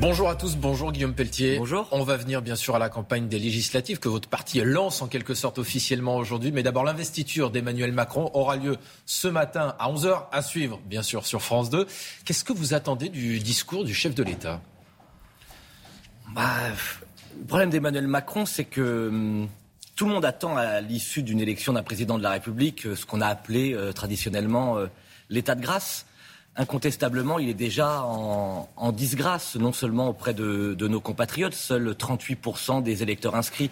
Bonjour à tous, bonjour Guillaume Pelletier. Bonjour. On va venir bien sûr à la campagne des législatives que votre parti lance en quelque sorte officiellement aujourd'hui. Mais d'abord, l'investiture d'Emmanuel Macron aura lieu ce matin à 11h à suivre, bien sûr, sur France 2. Qu'est-ce que vous attendez du discours du chef de l'État? Bah, Le problème d'Emmanuel Macron, c'est que hum, tout le monde attend à l'issue d'une élection d'un président de la République euh, ce qu'on a appelé euh, traditionnellement euh, l'état de grâce incontestablement, il est déjà en, disgrâce, non seulement auprès de, nos compatriotes. Seuls 38% des électeurs inscrits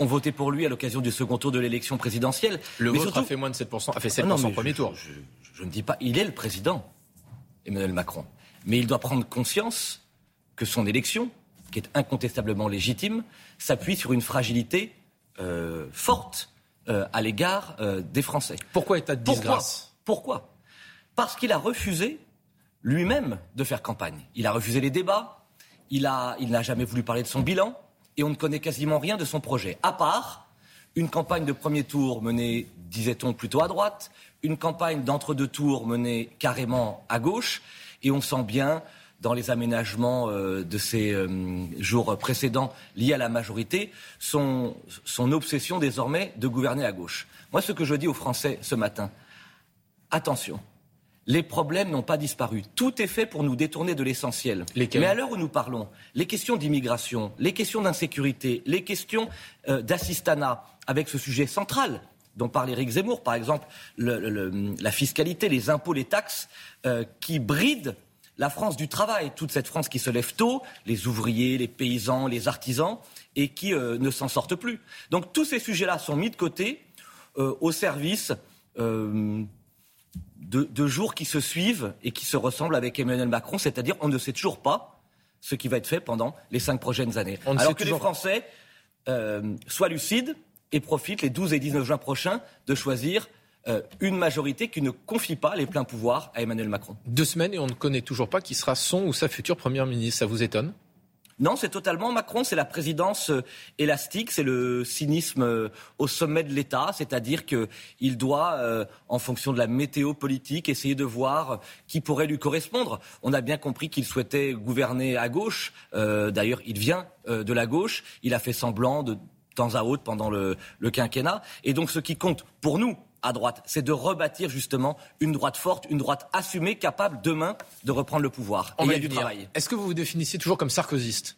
ont voté pour lui à l'occasion du second tour de l'élection présidentielle. Le vôtre a fait moins de 7%, a fait 7% ah au premier tour. Je, ne dis pas, il est le président, Emmanuel Macron. Mais il doit prendre conscience que son élection, qui est incontestablement légitime, s'appuie sur une fragilité euh, forte euh, à l'égard euh, des Français. Pourquoi état de disgrâce? Pourquoi? Parce qu'il a refusé lui-même de faire campagne. Il a refusé les débats, il, n'a jamais voulu parler de son bilan, et on ne connaît quasiment rien de son projet, à part une campagne de premier tour menée, disait-on, plutôt à droite, une campagne d'entre-deux tours menée carrément à gauche, et on sent bien dans les aménagements euh, de ces euh, jours précédents liés à la majorité, son obsession désormais de gouverner à gauche. Moi, ce que je dis aux Français ce matin, attention, les problèmes n'ont pas disparu. Tout est fait pour nous détourner de l'essentiel. Mais à l'heure où nous parlons, les questions d'immigration, les questions d'insécurité, les questions euh, d'assistanat, avec ce sujet central dont parle Éric Zemmour, par exemple, la fiscalité, les impôts, les taxes, euh, qui brident la France du travail, toute cette France qui se lève tôt, les ouvriers, les paysans, les artisans, et qui euh, ne s'en sortent plus. Donc tous ces sujets-là sont mis de côté au service de, jours qui se suivent et qui se ressemblent avec Emmanuel Macron, c'est-à-dire on ne sait toujours pas ce qui va être fait pendant les cinq prochaines années. Alors que les Français euh, soient lucides et profitent les 12 et 19 juin prochains de choisir euh, une majorité qui ne confie pas les pleins pouvoirs à Emmanuel Macron. Deux semaines et on ne connaît toujours pas qui sera son ou sa future première ministre. Ça vous étonne? Non, c'est totalement Macron, c'est la présidence euh, élastique, c'est le cynisme euh, au sommet de l'État, c'est-à-dire qu'il doit, euh, en fonction de la météo politique, essayer de voir qui pourrait lui correspondre. On a bien compris qu'il souhaitait gouverner à gauche. D'ailleurs, il vient de la gauche. Il a fait semblant de temps à autre pendant le, le quinquennat. Et donc, ce qui compte pour nous, à droite, c'est de rebâtir justement une droite forte, une droite assumée, capable demain de reprendre le pouvoir. il y a du travail. Est-ce que vous vous définissez toujours comme sarkozyste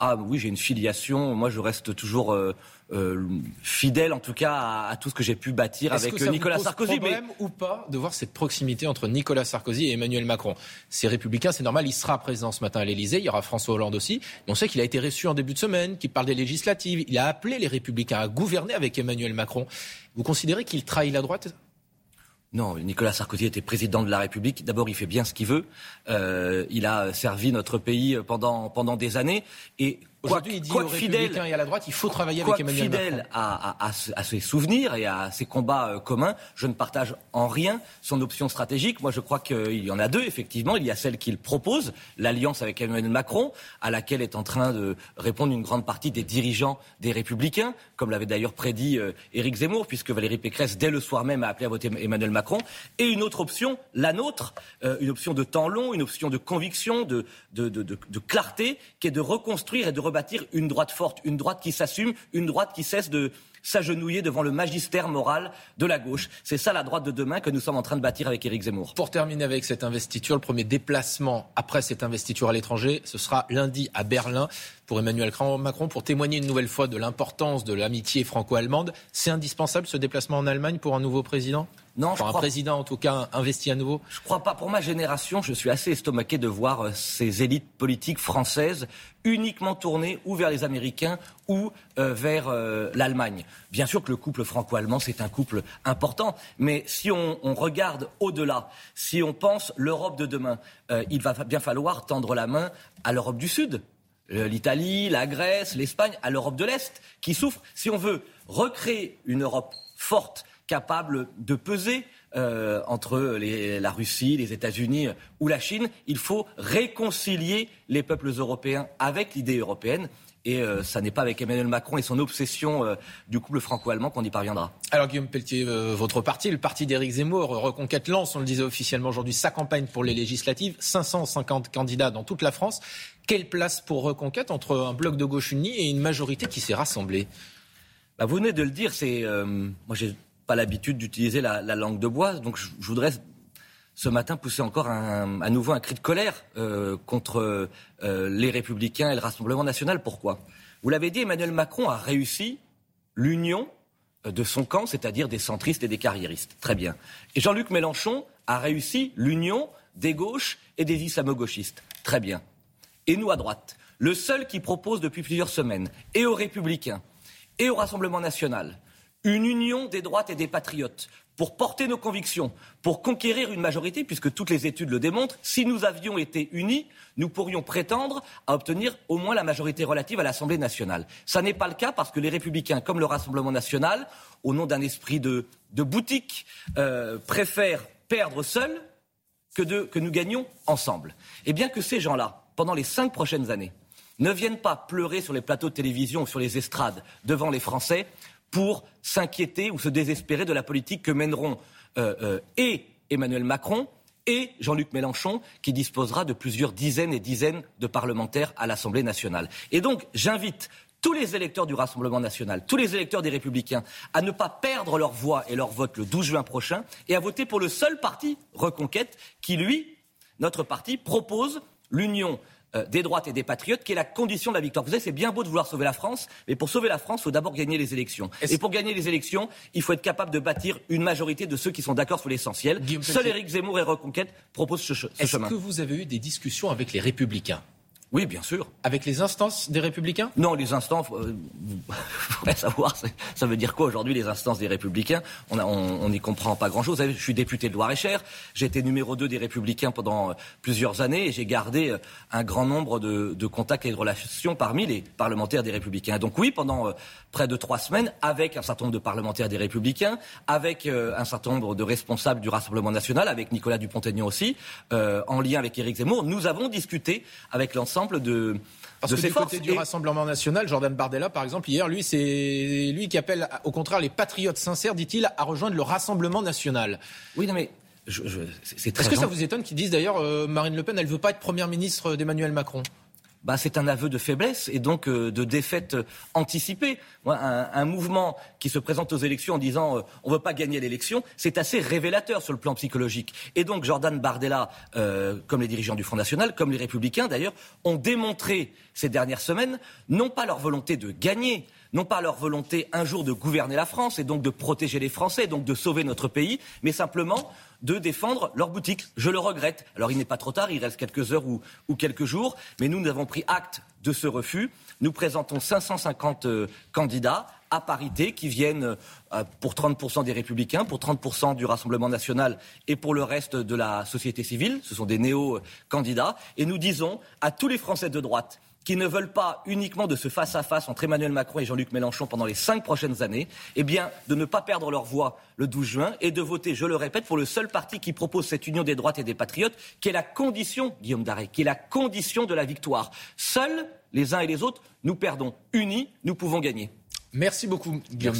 ah oui, j'ai une filiation. Moi, je reste toujours euh, euh, fidèle, en tout cas, à, tout ce que j'ai pu bâtir avec que ça Nicolas vous pose Sarkozy. Problème ou pas de voir cette proximité entre Nicolas Sarkozy et Emmanuel Macron? C'est républicain, c'est normal. Il sera président ce matin à l'Élysée. Il y aura François Hollande aussi. on sait qu'il a été reçu en début de semaine, qu'il parle des législatives. Il a appelé les républicains à gouverner avec Emmanuel Macron. Vous considérez qu'il trahit la droite? Non, Nicolas Sarkozy était président de la République. D'abord, il fait bien ce qu'il veut. Euh, il a servi notre pays pendant, pendant des années. Et Aujourd'hui, il dit aux fidèle, et à la droite, il faut travailler avec Emmanuel fidèle Macron. À, à, à, ses souvenirs et à ses combats euh, communs, je ne partage en rien son option stratégique. Moi, je crois qu'il y en a deux, effectivement. Il y a celle qu'il propose, l'alliance avec Emmanuel Macron, à laquelle est en train de répondre une grande partie des dirigeants des Républicains, comme l'avait d'ailleurs prédit euh, Éric Zemmour, puisque Valérie Pécresse, dès le soir même, a appelé à voter Emmanuel Macron. Et une autre option, la nôtre, euh, une option de temps long, une option de conviction, de, de, de, de clarté, qui est de reconstruire et de rebâtir une droite forte, une droite qui s'assume, une droite qui cesse de s'agenouiller devant le magistère moral de la gauche. C'est ça la droite de demain que nous sommes en train de bâtir avec Éric Zemmour. Pour terminer avec cette investiture, le premier déplacement après cette investiture à l'étranger, ce sera lundi à Berlin pour Emmanuel Macron pour témoigner une nouvelle fois de l'importance de l'amitié franco-allemande. C'est indispensable ce déplacement en Allemagne pour un nouveau président? Non, pour un président en tout cas investi à nouveau Je crois pas. Pour ma génération, je suis assez estomaqué de voir euh, ces élites politiques françaises uniquement tournées ou vers les Américains ou euh, vers euh, l'Allemagne. Bien sûr que le couple franco-allemand, c'est un couple important, mais si on, regarde au-delà, si on pense l'Europe de demain, il va bien falloir tendre la main à l'Europe du Sud, l'Italie, la Grèce, l'Espagne, à l'Europe de l'Est, qui souffre. Si on veut recréer une Europe forte, capable de peser euh, entre la Russie, les États-Unis ou la Chine. Il faut réconcilier les peuples européens avec l'idée européenne. Et euh, ça n'est pas avec Emmanuel Macron et son obsession euh, du couple franco-allemand qu'on y parviendra. Alors Guillaume Pelletier, votre parti, le parti d'Éric Zemmour, Reconquête lance, on le disait officiellement aujourd'hui, sa campagne pour les législatives, 550 candidats dans toute la France. Quelle place pour Reconquête entre un bloc de gauche uni et une majorité qui s'est rassemblée? Bah, Vous venez de le dire, c'est moi j'ai pas l'habitude d'utiliser la, langue de bois. Donc je, voudrais ce matin pousser encore à nouveau un cri de colère euh, contre euh, les Républicains et le Rassemblement national. Pourquoi? Vous l'avez dit, Emmanuel Macron a réussi l'union euh, de son camp, c'est-à-dire des centristes et des carriéristes. Très bien. Et Jean-Luc Mélenchon a réussi l'union des gauches et des islamo-gauchistes. Très bien. Et nous, à droite, le seul qui propose depuis plusieurs semaines, et aux Républicains, et au Rassemblement national, une union des droites et des patriotes pour porter nos convictions, pour conquérir une majorité, puisque toutes les études le démontrent, si nous avions été unis, nous pourrions prétendre à obtenir au moins la majorité relative à l'Assemblée nationale. Ce n'est pas le cas parce que les républicains, comme le Rassemblement national, au nom d'un esprit de, boutique, euh, préfèrent perdre seuls que, que nous gagnions ensemble. Et bien que ces gens-là, pendant les cinq prochaines années, ne viennent pas pleurer sur les plateaux de télévision ou sur les estrades devant les Français, pour s'inquiéter ou se désespérer de la politique que mèneront euh, euh, et Emmanuel Macron et Jean-Luc Mélenchon, qui disposera de plusieurs dizaines et dizaines de parlementaires à l'Assemblée nationale. Et donc, j'invite tous les électeurs du Rassemblement national, tous les électeurs des Républicains, à ne pas perdre leur voix et leur vote le 12 juin prochain et à voter pour le seul parti Reconquête qui, lui, notre parti, propose l'union euh, des droites et des patriotes, qui est la condition de la victoire. Vous savez, c'est bien beau de vouloir sauver la France, mais pour sauver la France, il faut d'abord gagner les élections. Et pour gagner les élections, il faut être capable de bâtir une majorité de ceux qui sont d'accord sur l'essentiel. Seul Éric Zemmour et Reconquête proposent ce, ce chemin. Est-ce que vous avez eu des discussions avec les Républicains? Oui, bien sûr. Avec les instances des Républicains? Non, les instances, euh, vous savoir, ça veut dire quoi aujourd'hui les instances des Républicains? On n'y comprend pas grand-chose. Je suis député de Loire-et-Cher, j'ai été numéro 2 des Républicains pendant euh, plusieurs années et j'ai gardé euh, un grand nombre de, de, contacts et de relations parmi les parlementaires des Républicains. Donc oui, pendant euh, près de trois semaines, avec un certain nombre de parlementaires des Républicains, avec un certain nombre de responsables du Rassemblement national, avec Nicolas Dupont-Aignan aussi, en lien avec Éric Zemmour, nous avons discuté avec l'ensemble de, parce que du côté du Rassemblement national, Jordan Bardella, par exemple, hier, lui, c'est lui qui appelle, au contraire, les patriotes sincères, dit-il, à rejoindre le Rassemblement national. Oui, non, mais c'est. Est-ce que ça vous étonne qu'ils disent d'ailleurs, euh, Marine Le Pen, elle veut pas être première ministre d'Emmanuel Macron? Bah, c'est un aveu de faiblesse et donc euh, de défaite euh, anticipée. un, mouvement qui se présente aux élections en disant euh, on ne veut pas gagner l'élection, c'est assez révélateur sur le plan psychologique. Et donc Jordan Bardella, comme les dirigeants du Front National, comme les Républicains d'ailleurs, ont démontré ces dernières semaines non pas leur volonté de gagner, non pas leur volonté un jour de gouverner la France et donc de protéger les Français, donc de sauver notre pays, mais simplement de défendre leur boutique. Je le regrette. Alors il n'est pas trop tard, il reste quelques heures ou, quelques jours, mais nous, avons pris acte de ce refus. Nous présentons 550 euh, candidats à parité qui viennent euh, pour 30% des républicains, pour 30% du Rassemblement national et pour le reste de la société civile. Ce sont des néo-candidats. Et nous disons à tous les Français de droite qui ne veulent pas uniquement de ce face-à-face entre Emmanuel Macron et Jean-Luc Mélenchon pendant les cinq prochaines années, eh bien, de ne pas perdre leur voix le 12 juin et de voter, je le répète, pour le seul parti qui propose cette union des droites et des patriotes, qui est la condition, Guillaume Daré, qui est la condition de la victoire. Seuls, les uns et les autres, nous perdons. Unis, nous pouvons gagner. Merci beaucoup, Guillaume